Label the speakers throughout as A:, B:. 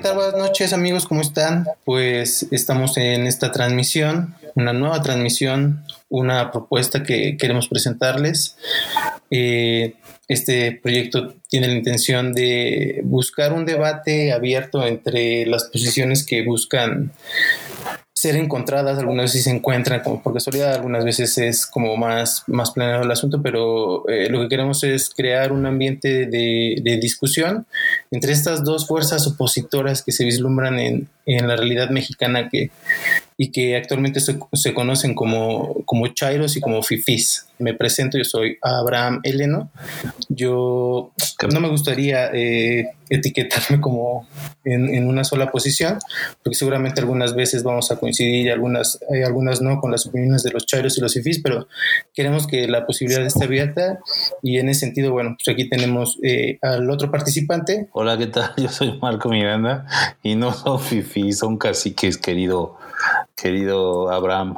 A: Buenas noches amigos, ¿cómo están? Pues estamos en esta transmisión, una nueva transmisión, una propuesta que queremos presentarles. Eh, este proyecto tiene la intención de buscar un debate abierto entre las posiciones que buscan ser encontradas, algunas veces se encuentran como por casualidad, algunas veces es como más, más planeado el asunto, pero eh, lo que queremos es crear un ambiente de, de, discusión entre estas dos fuerzas opositoras que se vislumbran en, en la realidad mexicana que y que actualmente se, se, conocen como, como Chairos y como Fifis. Me presento, yo soy Abraham Eleno. Yo no me gustaría eh, etiquetarme como en, en, una sola posición, porque seguramente algunas veces vamos a coincidir y algunas, hay algunas no con las opiniones de los Chairos y los Fifis, pero queremos que la posibilidad esté abierta y en ese sentido, bueno, pues aquí tenemos eh, al otro participante.
B: Hola, ¿qué tal? Yo soy Marco Miranda y no son Fifis, son caciques, querido querido Abraham.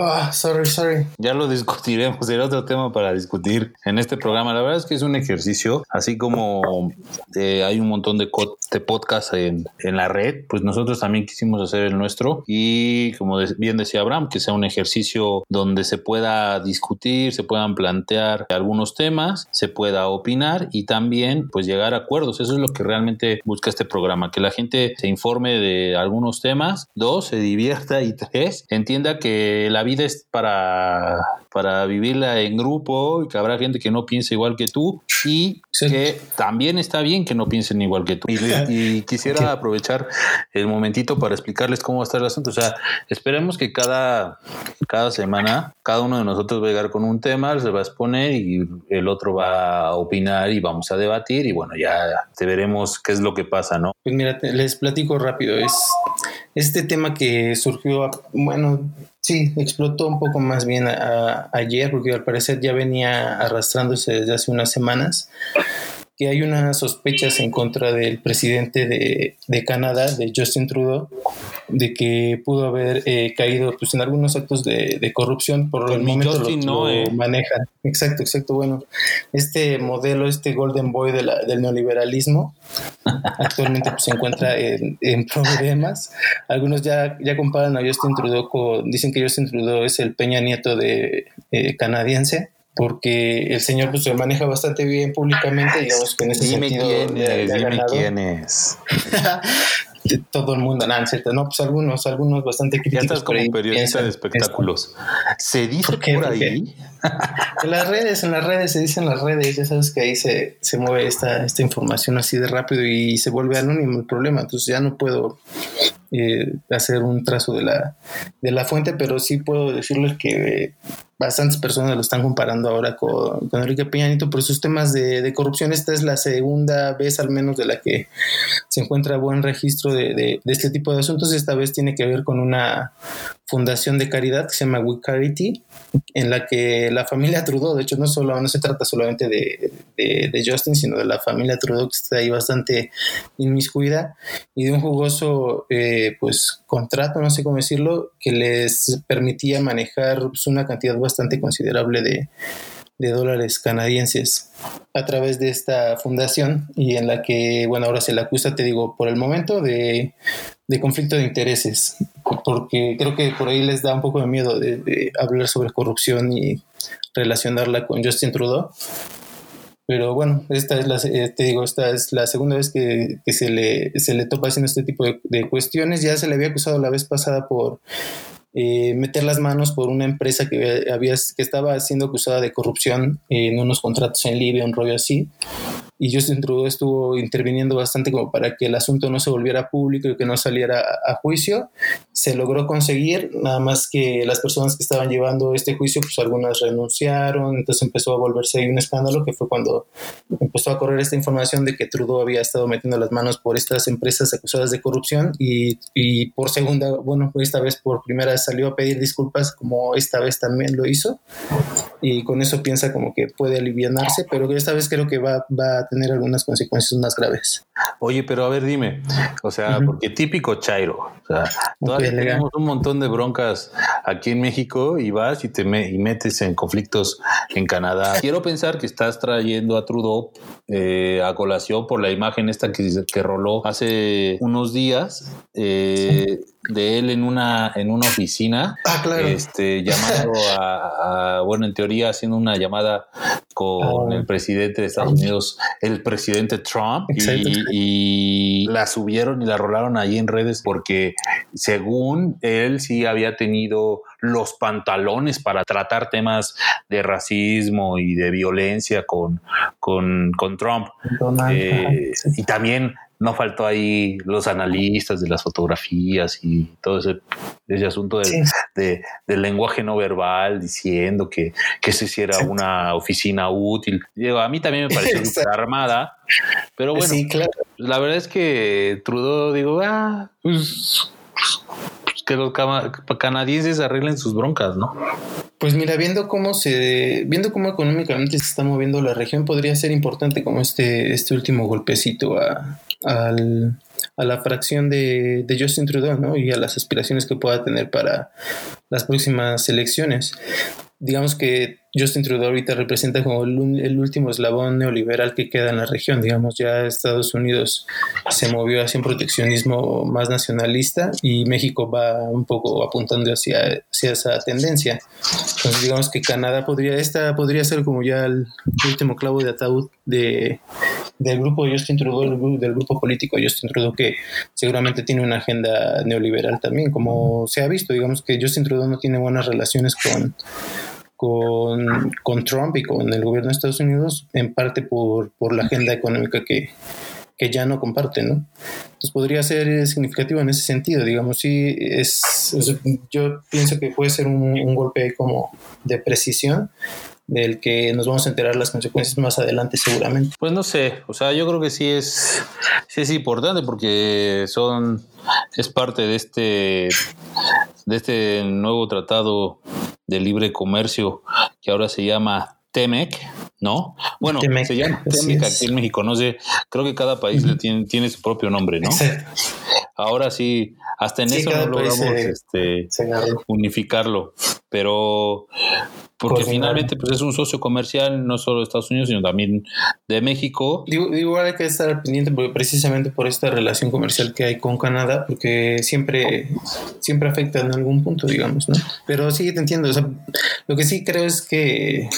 A: Ah, sorry, sorry.
B: Ya lo discutiremos, será otro tema para discutir en este programa. La verdad es que es un ejercicio, así como eh, hay un montón de, de podcasts en, en, la red, pues nosotros también quisimos hacer el nuestro y como bien decía Abraham, que sea un ejercicio donde se pueda discutir, se puedan plantear algunos temas, se pueda opinar y también pues llegar a acuerdos. Eso es lo que realmente busca este programa, que la gente se informe de algunos temas, dos, se divierta y tres, entienda que la vida es para, para vivirla en grupo y que habrá gente que no piense igual que tú y que también está bien que no piensen igual que tú. Y, quisiera aprovechar el momentito para explicarles cómo va a estar el asunto. O sea, esperemos que cada, cada semana cada uno de nosotros va a llegar con un tema, se va a exponer y el otro va a opinar y vamos a debatir y bueno, ya te veremos qué es lo que pasa, ¿no?
A: Pues mira, les platico rápido. Es este tema que surgió, bueno, Sí, explotó un poco más bien ayer, porque al parecer ya venía arrastrándose desde hace unas semanas que hay unas sospechas en contra del presidente de, de Canadá, de Justin Trudeau, de que pudo haber eh, caído pues, en algunos actos de, de corrupción por el momento lo, no, eh. manejan. Exacto, exacto. Bueno, este modelo, este golden boy de la, del neoliberalismo, actualmente pues, se encuentra en, en, problemas. Algunos ya, ya comparan a Justin Trudeau con, dicen que Justin Trudeau es el Peña Nieto de eh, canadiense porque el señor pues se maneja bastante bien públicamente, digamos que en ese
B: dime
A: sentido
B: quién es, dime quién es.
A: todo el mundo, nada, ¿cierto? No, pues algunos, algunos bastante críticos.
B: Ya estás como periodista de espectáculos. ¿Se dice por, por ahí?
A: en las redes, en las redes, se dicen las redes, ya sabes que ahí se, se mueve esta, esta información así de rápido y se vuelve anónimo el problema, entonces ya no puedo eh, hacer un trazo de la, de la fuente, pero sí puedo decirles que bastantes personas lo están comparando ahora con, Enrique Peña Nieto por sus temas de, corrupción. Esta es la segunda vez al menos de la que se encuentra buen registro de, este tipo de asuntos. Esta vez tiene que ver con una fundación de caridad que se llama We Carity, en la que la familia Trudeau, de hecho no, solo, no se trata solamente de, Justin, sino de la familia Trudeau que está ahí bastante inmiscuida y de un jugoso eh, pues contrato, no sé cómo decirlo, que les permitía manejar pues, una cantidad bastante considerable de, de dólares canadienses a través de esta fundación y en la que, bueno, ahora se le acusa, te digo, por el momento de, de conflicto de intereses, porque creo que por ahí les da un poco de miedo de, de hablar sobre corrupción y relacionarla con Justin Trudeau. Pero bueno, esta es la, eh, te digo, esta es la segunda vez que, que se, le, se le topa haciendo este tipo de, de, cuestiones. Ya se le había acusado la vez pasada por eh, meter las manos por una empresa que, había, que estaba siendo acusada de corrupción en unos contratos en Libia, un rollo así y Justin Trudeau estuvo interviniendo bastante como para que el asunto no se volviera público y que no saliera a, juicio. Se logró conseguir, nada más que las personas que estaban llevando este juicio, pues algunas renunciaron, entonces empezó a volverse un escándalo que fue cuando empezó a correr esta información de que Trudeau había estado metiendo las manos por estas empresas acusadas de corrupción y, y por segunda, bueno, esta vez por primera salió a pedir disculpas como esta vez también lo hizo y con eso piensa como que puede alivianarse, pero esta vez creo que va, va a tener algunas consecuencias más graves.
B: Oye, pero a ver, dime, o sea, porque típico Chairo, o sea, todavía tenemos un montón de broncas aquí en México y vas y te y metes en conflictos en Canadá. Quiero pensar que estás trayendo a Trudeau eh, a colación por la imagen esta que, que roló hace unos días. Eh, de él en una en una oficina
A: ah,
B: este llamando a, bueno en teoría haciendo una llamada con ah. el presidente de Estados Unidos el presidente Trump y, la subieron y la rolaron ahí en redes porque según él sí había tenido los pantalones para tratar temas de racismo y de violencia con, con, Trump. Eh, y también no faltó ahí los analistas de las fotografías y todo ese, ese asunto de, del lenguaje no verbal diciendo que, que se hiciera una oficina útil. Digo, a mí también me pareció armada, pero bueno, la verdad es que Trudeau, digo, ah, pues, pues que los canadienses arreglen sus broncas, ¿no?
A: Pues mira, viendo cómo se, viendo cómo económicamente se está moviendo la región, podría ser importante como este, este último golpecito a, al, a la fracción de, de, Justin Trudeau ¿no? y a las aspiraciones que pueda tener para las próximas elecciones. Digamos que Justin Trudeau ahorita representa como el, último eslabón neoliberal que queda en la región. Digamos, ya Estados Unidos se movió hacia un proteccionismo más nacionalista y México va un poco apuntando hacia, hacia esa tendencia. Entonces, digamos que Canadá podría, esta podría ser como ya el último clavo de ataúd de, del grupo Justin del grupo político Justin Trudeau, que seguramente tiene una agenda neoliberal también, como se ha visto. Digamos que Justin Trudeau no tiene buenas relaciones con con, con, Trump y con el gobierno de Estados Unidos, en parte por, por la agenda económica que, que, ya no comparten, ¿no? Entonces podría ser significativo en ese sentido, digamos, sí, es, yo pienso que puede ser un, un golpe como de precisión, del que nos vamos a enterar las consecuencias más adelante seguramente.
B: Pues no sé, o sea, yo creo que sí es, sí es importante porque son, es parte de este, de este nuevo tratado de libre comercio que ahora se llama TEMEC, ¿no? Bueno, se llama TEMEC aquí en México, no sé, creo que cada país tiene, tiene, su propio nombre, ¿no? Ahora sí, hasta en eso no logramos este, unificarlo, pero porque finalmente pues es un socio comercial no solo de Estados Unidos, sino también de México.
A: Digo, igual hay que estar pendiente porque precisamente por esta relación comercial que hay con Canadá, porque siempre, siempre afecta en algún punto, digamos, ¿no? Pero sí, te entiendo. lo que sí creo es que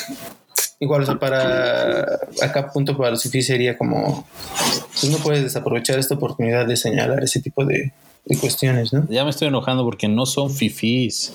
A: igual, o sea, para acá punto para los sería como, pues no puedes desaprovechar esta oportunidad de señalar ese tipo de, de cuestiones, ¿no?
B: Ya me estoy enojando porque no son fifís.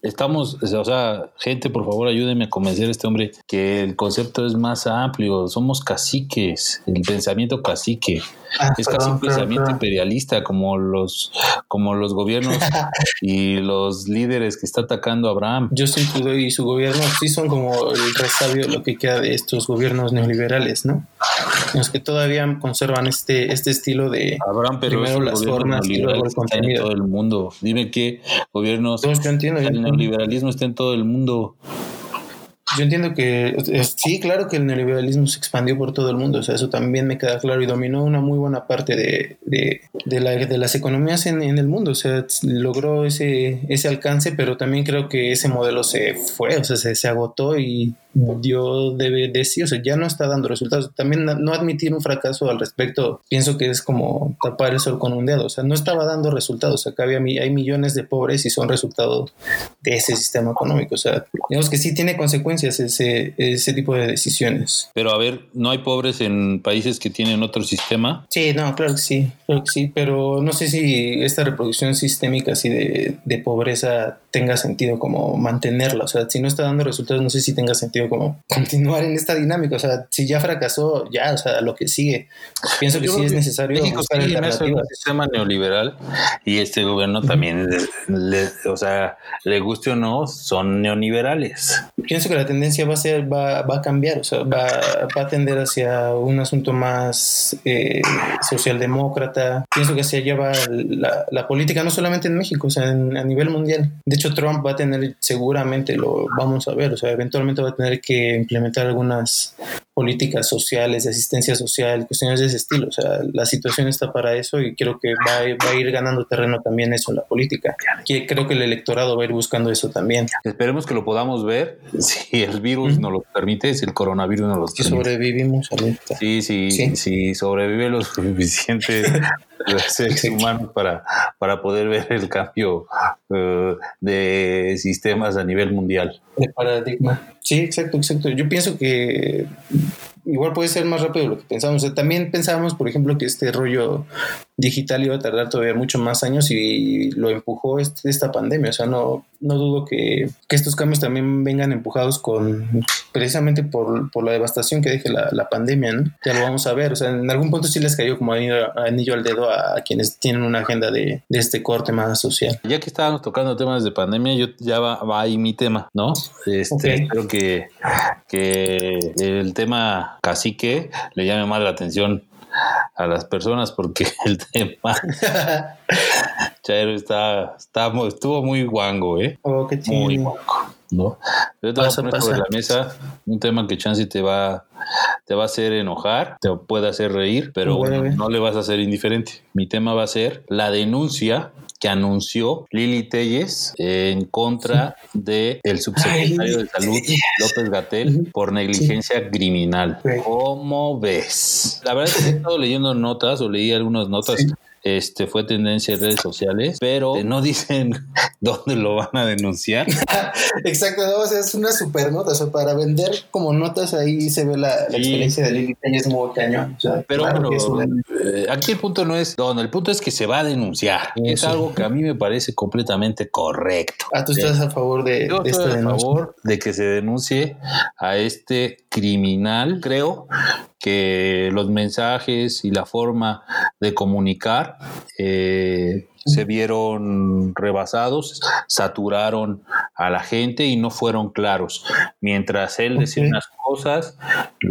B: Estamos, o sea, gente, por favor, ayúdenme a convencer a este hombre que el concepto es más amplio. Somos caciques, el pensamiento cacique. Ah, es casi un pensamiento imperialista como los, como los gobiernos y los líderes que está atacando Abraham.
A: Justin Trudeau y su gobierno sí son como el resabio lo que queda de estos gobiernos neoliberales, ¿no? Los que todavía conservan este, este estilo de
B: Abraham, pero primero las formas y luego el contenido. En todo el mundo. Dime qué gobiernos.
A: yo entiendo,
B: el neoliberalismo está en todo el mundo.
A: Yo entiendo que sí, claro que el neoliberalismo se expandió por todo el mundo, o sea, eso también me queda claro y dominó una muy buena parte de, de, de, la, de las economías en, en, el mundo, o sea, logró ese, ese alcance, pero también creo que ese modelo se fue, o sea, se, se agotó y yo debe decir, o sea, ya no está dando resultados. También no admitir un fracaso al respecto, pienso que es como tapar el sol con un dedo, o sea, no estaba dando resultados, acá había, hay millones de pobres y son resultado de ese sistema económico, o sea, digamos que sí tiene consecuencias ese, ese tipo de decisiones.
B: Pero a ver, ¿no hay pobres en países que tienen otro sistema?
A: Sí, no, claro que sí, claro que sí, pero no sé si esta reproducción sistémica así de, de pobreza tenga sentido como mantenerla, o sea, si no está dando resultados, no sé si tenga sentido como continuar en esta dinámica. O sea, si ya fracasó, ya, o sea, lo que sigue. Pienso que sí es necesario
B: México buscar. Un sistema neoliberal y este gobierno también, le, o sea, le guste o no, son neoliberales.
A: Pienso que la tendencia va a ser, va, va a cambiar, o sea, va, va, a tender hacia un asunto más eh, socialdemócrata. Pienso que hacia allá va la, la, política, no solamente en México, o sea, a nivel mundial. De hecho, Trump va a tener, seguramente lo vamos a ver, o sea, eventualmente va a tener que implementar algunas políticas sociales, de asistencia social, cuestiones de ese estilo. O sea, la situación está para eso y creo que va, va a ir ganando terreno también eso en la política. Que creo que el electorado va a ir buscando eso también.
B: Esperemos que lo podamos ver si el virus nos lo permite, si el coronavirus nos lo permite.
A: Que sobrevivimos
B: ahorita. Sí, sí, sí, sí, sobrevive lo suficiente seres humanos para, para poder ver el cambio eh, de sistemas a nivel mundial.
A: De paradigma. Sí, exacto, exacto. Yo pienso que igual puede ser más rápido de lo que pensamos. también pensábamos, por ejemplo, que este rollo digital iba a tardar todavía mucho más años y lo empujó este, esta pandemia. O sea, no, no dudo que, estos cambios también vengan empujados con precisamente por, la devastación que deje la, pandemia, ¿no? Ya lo vamos a ver. O sea, en algún punto sí les cayó como anillo, al dedo a, quienes tienen una agenda de, este corte más social.
B: Ya que estábamos tocando temas de pandemia, yo ya va, ahí mi tema, ¿no? Este, Creo que, que el tema cacique le llame más la atención a las personas porque el tema Chairo está, está, estuvo muy guango, ¿eh?
A: Oh, qué
B: muy guango, ¿no? Yo te voy a poner sobre la mesa un tema que chance te va, te va a hacer enojar, te puede hacer reír, pero no le vas a hacer indiferente. Mi tema va a ser la denuncia que anunció Lili Telles en contra del el subsecretario de Salud López Gatel por negligencia criminal. ¿Cómo ves? La verdad es que he estado leyendo notas o leí algunas notas este fue tendencia en redes sociales, pero no dicen dónde lo van a denunciar.
A: Exacto, no, o sea, es una super nota, o sea, para vender como notas ahí se ve la, experiencia de Lili es muy cañón.
B: pero bueno, eh, aquí el punto no es donde, el punto es que se va a denunciar. Es algo que a mí me parece completamente correcto.
A: Ah, tú estás a favor de,
B: Yo estoy a favor de que se denuncie a este criminal, creo que los mensajes y la forma de comunicar eh, se vieron rebasados, saturaron a la gente y no fueron claros. Mientras él decía unas cosas,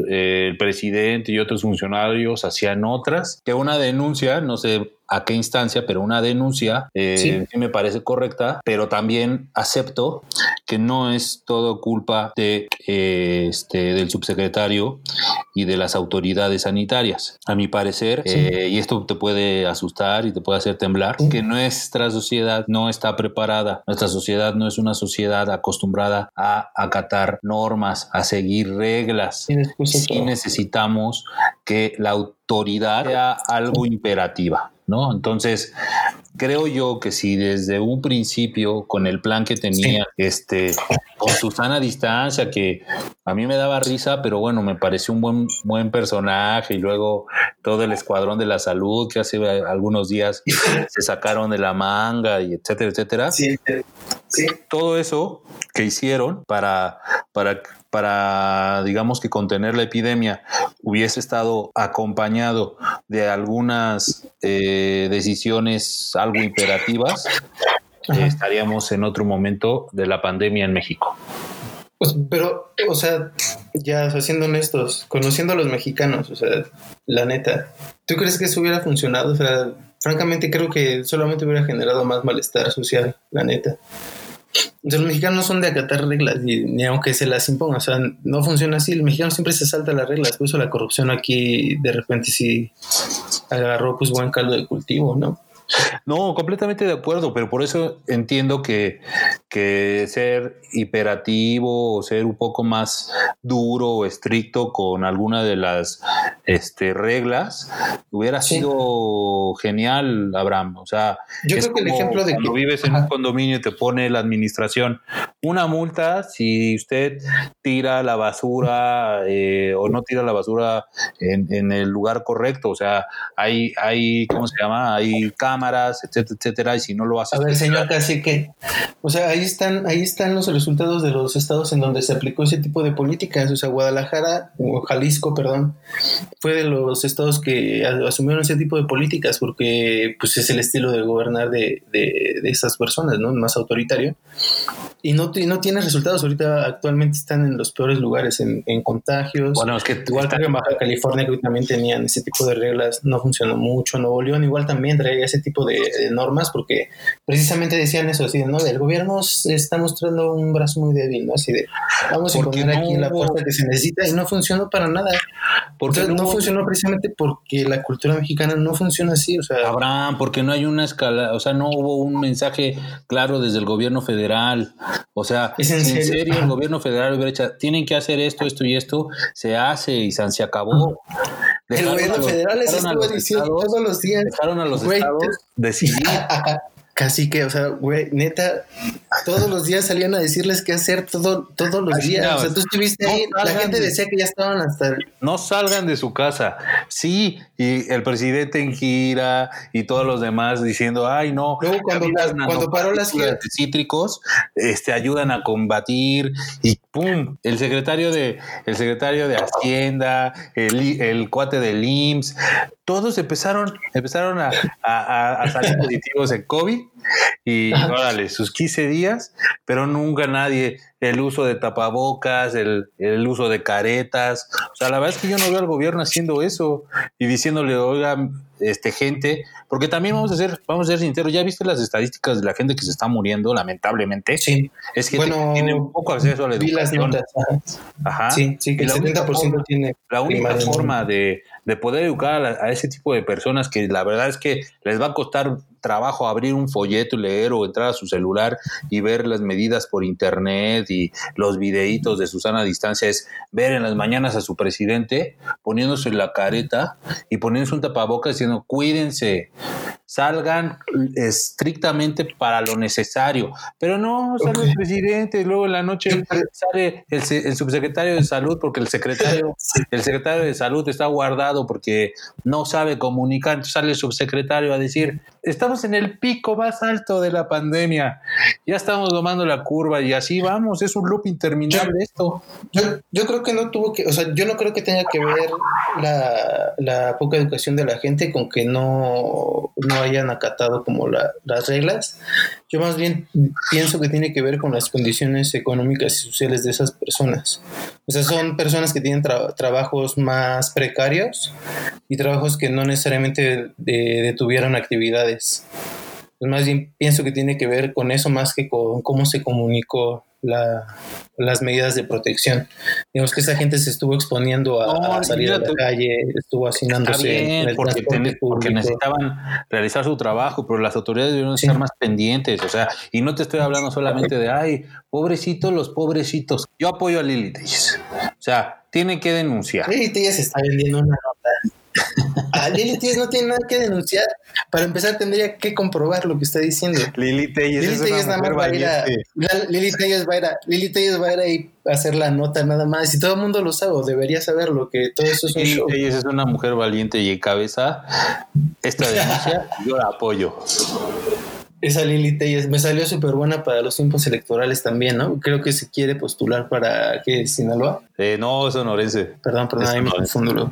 B: eh, el presidente y otros funcionarios hacían otras, que una denuncia, no sé a qué instancia, pero una denuncia eh, sí. me parece correcta, pero también acepto que no es todo culpa de, eh, este, del subsecretario y de las autoridades sanitarias. A mi parecer, eh, y esto te puede asustar y te puede hacer temblar, que nuestra sociedad no está preparada. Nuestra sociedad no es una sociedad acostumbrada a acatar normas, a seguir reglas. Sí necesitamos que la autoridad sea algo imperativa. ¿No? Entonces, creo yo que si desde un principio, con el plan que tenía, este, con Susana Distancia, que a mí me daba risa, pero bueno, me pareció un buen, buen personaje, y luego todo el escuadrón de la salud que hace algunos días se sacaron de la manga, y etcétera, etcétera. Sí, sí. Todo eso que hicieron para, para para, digamos que contener la epidemia hubiese estado acompañado de algunas eh, decisiones algo imperativas, estaríamos en otro momento de la pandemia en México.
A: Pues, pero, o sea, ya siendo honestos, conociendo a los mexicanos, o sea, la neta, ¿tú crees que eso hubiera funcionado? O sea, francamente creo que solamente hubiera generado más malestar social, la neta los mexicanos no son de acatar reglas, ni, aunque se las imponga, o sea, no funciona así. El mexicano siempre se salta las reglas, por eso la corrupción aquí de repente sí agarró pues buen caldo de cultivo, ¿no?
B: No, completamente de acuerdo, pero por eso entiendo que, que ser hiperativo o ser un poco más duro o estricto con alguna de las este, reglas hubiera sido genial, Abraham. O sea,
A: yo creo que el ejemplo de
B: cuando vives en un condominio y te pone la administración una multa si usted tira la basura eh, o no tira la basura en, en, el lugar correcto. O sea, hay, hay, ¿cómo se llama? Hay cámaras, etcétera, etcétera. Y si no lo hace.
A: A ver, pues, señor, casi que, o sea, ahí están, ahí están los resultados de los estados en donde se aplicó ese tipo de políticas. O sea, Guadalajara, o Jalisco, perdón, fue de los estados que asumieron ese tipo de políticas porque pues es el estilo de gobernar de, de, de esas personas, ¿no? Más autoritario. y no, no tiene resultados. Ahorita actualmente están en los peores lugares en, contagios.
B: Bueno, es que
A: igual que en Baja California que también tenían ese tipo de reglas, no funcionó mucho. Nuevo León igual también traía ese tipo de, normas porque precisamente decían eso, así ¿no? El gobierno está mostrando un brazo muy débil, ¿no? Así de, vamos a poner aquí la fuerza que se necesita y no funcionó para nada. Porque no, funcionó precisamente porque la cultura mexicana no funciona así, o sea.
B: Abraham, porque no hay una escala, o sea, no hubo un mensaje claro desde el gobierno federal. O sea, en, serio? el gobierno federal hubiera dicho, tienen que hacer esto, esto y esto, se hace y se acabó.
A: el gobierno federal les estuvo diciendo todos los días.
B: Dejaron a los estados decidir.
A: Casi que, o sea, güey, neta, todos los días salían a decirles qué hacer todo, todos los días. o sea, tú estuviste ahí, la gente decía que ya estaban hasta.
B: No salgan de su casa. Sí, y el presidente en gira y todos los demás diciendo, ay, no.
A: Luego, cuando, cuando paró las
B: cítricos, este, ayudan a combatir y pum, el secretario de, el secretario de Hacienda, el, el cuate del IMSS, todos empezaron, empezaron a, a, salir positivos en COVID y órale, sus 15 días, pero nunca nadie, el uso de tapabocas, el, el, uso de caretas, o sea, la verdad es que yo no veo al gobierno haciendo eso y diciéndole, oiga, este gente, porque también vamos a ser, vamos a ser sinceros, ya viste las estadísticas de la gente que se está muriendo, lamentablemente.
A: Sí.
B: Es que tiene un poco acceso a la educación.
A: Ajá. Sí, sí, que el 70% tiene.
B: La única forma de, de poder educar a, ese tipo de personas que la verdad es que les va a costar trabajo abrir un folleto y leer o entrar a su celular y ver las medidas por internet y los videitos de Susana a distancia es ver en las mañanas a su presidente poniéndose la careta y poniéndose un tapabocas diciendo cuídense, salgan estrictamente para lo necesario. Pero no sale el presidente, luego en la noche sale el, el, subsecretario de salud porque el secretario, el secretario de salud está guardado porque no sabe comunicar. Entonces sale el subsecretario a decir, estamos en el pico más alto de la pandemia, ya estamos tomando la curva y así vamos, es un loop interminable esto.
A: Yo, yo creo que no tuvo que, o sea, yo no creo que tenga que ver la, la poca educación de la gente con que no, no hayan acatado como las reglas. Yo más bien pienso que tiene que ver con las condiciones económicas y sociales de esas personas. O sea, son personas que tienen trabajos más precarios y trabajos que no necesariamente detuvieron actividades. Pues más bien pienso que tiene que ver con eso más que con cómo se comunicó la, las medidas de protección. Digamos que esa gente se estuvo exponiendo a, salir a la calle, estuvo hacinándose.
B: porque, porque, necesitaban realizar su trabajo, pero las autoridades debieron estar más pendientes. O sea, y no te estoy hablando solamente de, ay, pobrecitos los pobrecitos. Yo apoyo a Lili O sea, tiene que denunciar.
A: Lili se está vendiendo una nota a Lili Telles no tiene nada que denunciar. Para empezar, tendría que comprobar lo que está diciendo.
B: Lili Telles,
A: Lili Telles nada más va a ir a. Lili Telles va a ir a. Lili Telles va a ir ahí a hacer la nota nada más. Y todo el mundo lo sabe, o debería saberlo, que todo eso es un
B: Lili Telles es una mujer valiente y en cabeza. Esta denuncia, yo la apoyo.
A: Esa Lili Telles me salió súper buena para los tiempos electorales también, ¿no? Creo que se quiere postular para, ¿qué? ¿Sinaloa?
B: Eh, no, es sonorense.
A: Perdón, perdón, ahí me confundo.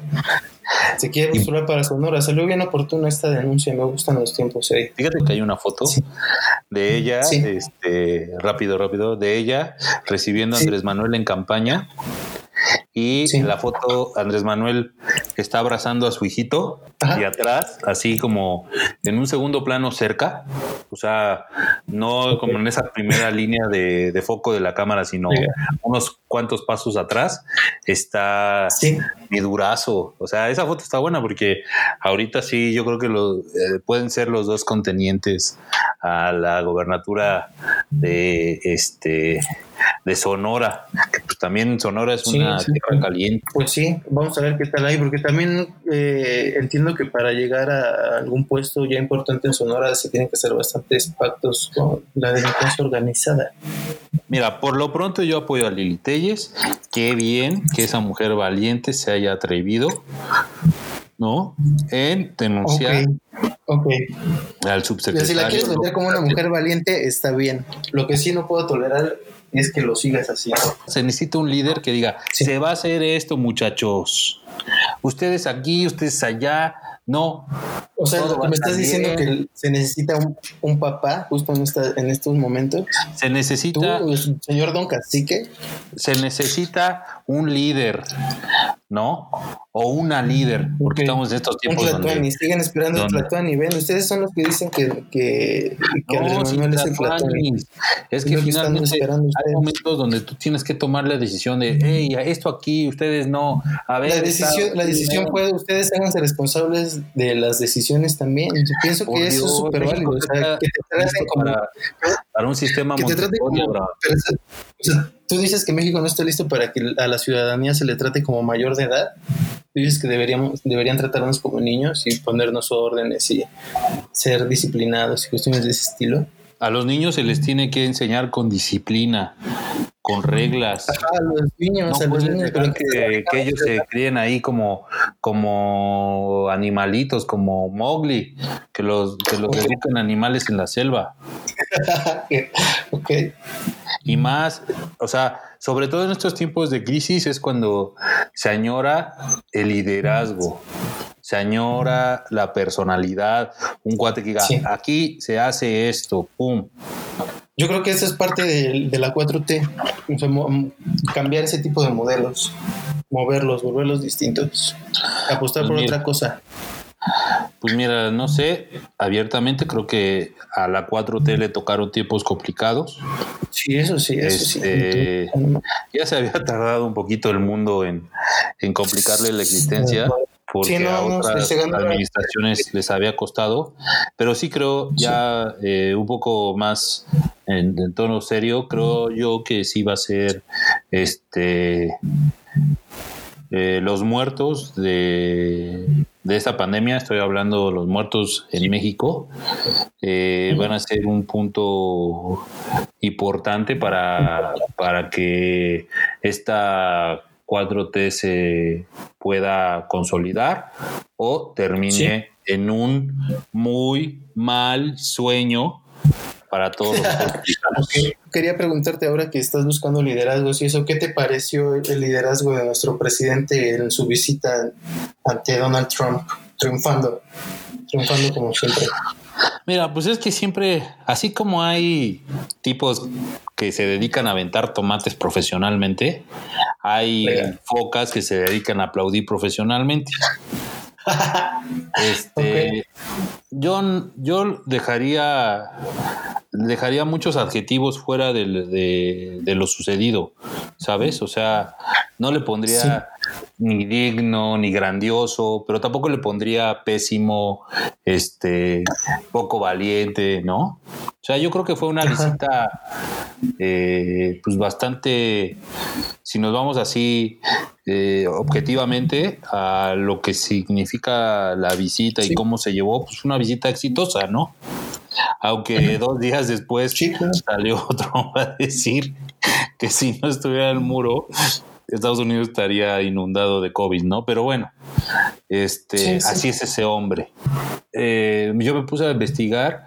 A: Se quiere postular para Sonora. Salió bien oportuna esta denuncia. Me gustan los tiempos ahí.
B: Fíjate que hay una foto de ella, este, rápido, rápido, de ella recibiendo a Andrés Manuel en campaña y en la foto Andrés Manuel está abrazando a su hijito y atrás, así como en un segundo plano cerca, o sea, no como en esa primera línea de, foco de la cámara, sino unos cuantos pasos atrás, está mi durazo. O sea, esa foto está buena porque ahorita sí, yo creo que lo, eh, pueden ser los dos contenientes a la gobernatura de este de Sonora, que pues también Sonora es una caliente.
A: Pues sí, vamos a ver qué tal ahí, porque también eh, entiendo que para llegar a algún puesto ya importante en Sonora se tienen que hacer bastantes pactos con la delincuencia organizada.
B: Mira, por lo pronto yo apoyo a Lili Telles. Qué bien que esa mujer valiente se haya atrevido, ¿no? En denunciar al subsecretario.
A: si la quieres vender como una mujer valiente, está bien. Lo que sí no puedo tolerar es que lo sigas haciendo.
B: Se necesita un líder que diga, se va a hacer esto, muchachos. Ustedes aquí, ustedes allá, No.
A: O sea, lo que me estás diciendo que se necesita un, papá justo en, esta, en estos momentos.
B: Se necesita.
A: señor Don Cacique.
B: Se necesita un líder, ¿no? O una líder, porque estamos en estos tiempos.
A: Un donde, siguen esperando el Tlatuani. Ven, ustedes son los que dicen que, que, que no, Manuel es el Tlatuani.
B: Es que finalmente hay momentos donde tú tienes que tomar la decisión de, hey, esto aquí, ustedes no. A ver.
A: La decisión, la decisión puede, ustedes háganse responsables de las decisiones también. Yo pienso que eso es súper válido. O sea, que te traten como.
B: Para, un sistema que te traten como,
A: o sea, tú dices que México no está listo para que a la ciudadanía se le trate como mayor de edad. Tú dices que deberíamos, deberían tratarnos como niños y ponernos órdenes y ser disciplinados y cuestiones de ese estilo.
B: A los niños se les tiene que enseñar con disciplina, con reglas.
A: A los niños, a los niños.
B: que, que, ellos se críen ahí como, como animalitos, como Mowgli, que los, que los eduquen animales en la selva.
A: ok.
B: Y más, o sea, sobre todo en estos tiempos de crisis es cuando se añora el liderazgo se añora la personalidad, un cuate que diga, aquí se hace esto, pum.
A: Yo creo que esa es parte de, la 4T, cambiar ese tipo de modelos, moverlos, volverlos distintos, apostar por otra cosa.
B: Pues mira, no sé, abiertamente creo que a la 4T le tocaron tiempos complicados.
A: Sí, eso sí, eso sí.
B: Este, ya se había tardado un poquito el mundo en, en complicarle la existencia porque a otras administraciones les había costado, pero sí creo ya eh, un poco más en, tono serio, creo yo que sí va a ser este eh, los muertos de, de, esta pandemia, estoy hablando de los muertos en México, eh, van a ser un punto importante para, para que esta 4T se pueda consolidar o termine en un muy mal sueño para todos los
A: Quería preguntarte ahora que estás buscando liderazgos y eso, ¿qué te pareció el liderazgo de nuestro presidente en su visita ante Donald Trump, triunfando, triunfando como siempre?
B: Mira, pues es que siempre, así como hay tipos que se dedican a aventar tomates profesionalmente, hay focas que se dedican a aplaudir profesionalmente. este, yo, yo dejaría, dejaría muchos adjetivos fuera de, lo sucedido, ¿sabes? O sea, no le pondría ni digno, ni grandioso, pero tampoco le pondría pésimo, este, poco valiente, ¿no? O sea, yo creo que fue una visita, eh, pues bastante, si nos vamos así eh, objetivamente a lo que significa la visita y cómo se llevó, pues una visita exitosa, ¿no? Aunque dos días después salió otro a decir que si no estuviera el muro, Estados Unidos estaría inundado de COVID, ¿no? Pero bueno, este, así es ese hombre. Eh, yo me puse a investigar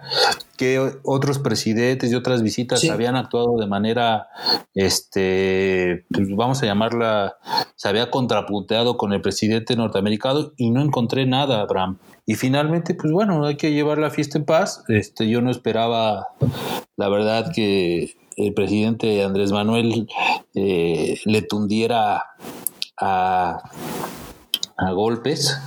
B: que otros presidentes y otras visitas habían actuado de manera, este, pues vamos a llamarla, se había contrapunteado con el presidente norteamericano y no encontré nada, Abraham. Y finalmente, pues bueno, hay que llevar la fiesta en paz. Este, yo no esperaba, la verdad, que el presidente Andrés Manuel eh, le tundiera a, a golpes.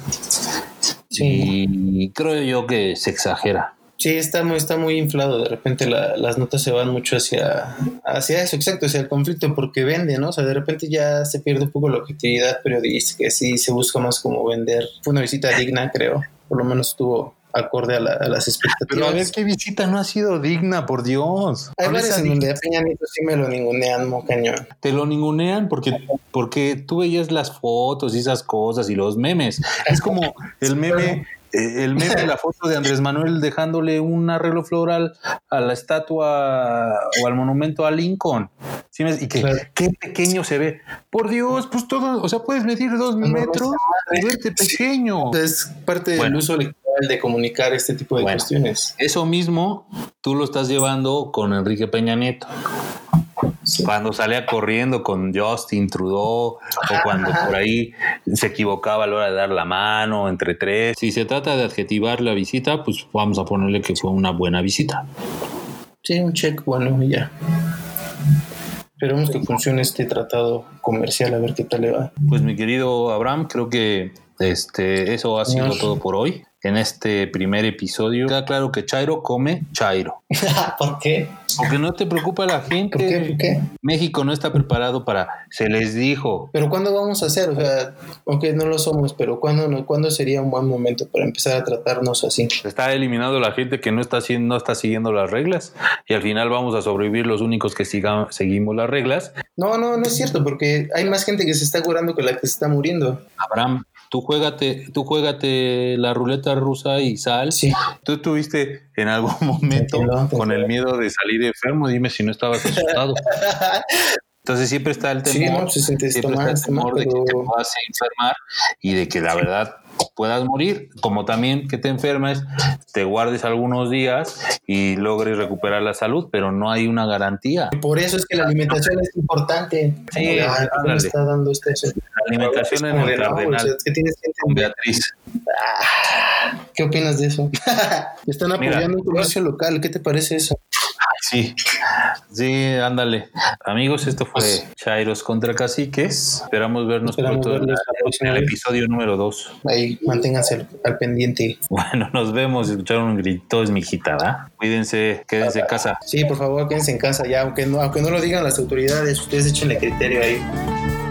B: Y creo yo que se exagera.
A: Sí, está muy, está muy inflado. De repente las notas se van mucho hacia, hacia eso, exacto, hacia el conflicto, porque vende, ¿no? O sea, de repente ya se pierde un poco la objetividad periodística, sí se busca más como vender. Fue una visita digna, creo. Por lo menos estuvo acorde a, las expectativas.
B: Pero a ver qué visita no ha sido digna, por Dios.
A: Hay varias en donde a Peña Nieto sí me lo ningunean, mo cañón.
B: Te lo ningunean porque, porque tú veías las fotos y esas cosas y los memes. Es como el meme el meme, la foto de Andrés Manuel dejándole un arreglo floral a la estatua o al monumento a Lincoln. Y que qué pequeño se ve. Por Dios, pues todo, o sea, puedes medir dos metros y verte pequeño.
A: Es parte del uso de comunicar este tipo de cuestiones.
B: Eso mismo tú lo estás llevando con Enrique Peña Nieto. Cuando salía corriendo con Justin Trudeau o cuando por ahí se equivocaba a la hora de dar la mano entre tres. Si se trata de adjetivar la visita, pues vamos a ponerle que fue una buena visita.
A: Sí, un check bueno y ya. Esperemos que funcione este tratado comercial, a ver qué tal le va.
B: Pues mi querido Abraham, creo que este, eso ha sido todo por hoy en este primer episodio. Queda claro que Chairo come Chairo.
A: ¿Por qué?
B: Porque no te preocupa la gente.
A: ¿Por qué? ¿Por qué?
B: México no está preparado para. Se les dijo.
A: Pero ¿cuándo vamos a hacer? O sea, aunque no lo somos, pero ¿cuándo, no, ¿cuándo sería un buen momento para empezar a tratarnos así?
B: Está eliminando la gente que no está, no está siguiendo las reglas y al final vamos a sobrevivir los únicos que sigan, seguimos las reglas.
A: No, no, no es cierto, porque hay más gente que se está curando que la que se está muriendo.
B: Abraham, tú juégate, tú juégate la ruleta rusa y sal.
A: Sí.
B: Tú estuviste en algún momento con el miedo de salir enfermo, dime si no estabas asustado. Entonces siempre está el
A: Sí,
B: temor,
A: no, se siente
B: siempre está el
A: mal,
B: temor de que te
A: pero-
B: puedas enfermar y de que la verdad puedas morir, como también que te enfermes, te guardes algunos días y logres recuperar la salud, pero no hay una garantía.
A: Por eso es que la alimentación es importante.
B: Sí,
A: Ay, ¿cómo me
B: ándale.
A: está dando este?
B: La alimentación en
A: Como
B: el
A: no,
B: cardenal
A: es que tienes que
B: con. Beatriz.
A: ¿Qué opinas de eso? Están apoyando un comercio local. ¿Qué te parece eso?
B: Sí, sí, ándale. Amigos, esto fue Chairos contra Caciques. Esperamos vernos
A: Esperamos
B: pronto en, el episodio número 2.
A: Ahí, manténganse al, al pendiente.
B: Bueno, nos vemos. Escucharon un grito, es mi hijita, ¿verdad? Cuídense, quédense en casa.
A: Sí, por favor, quédense en casa ya, aunque no, aunque no lo digan las autoridades, ustedes échenle criterio ahí.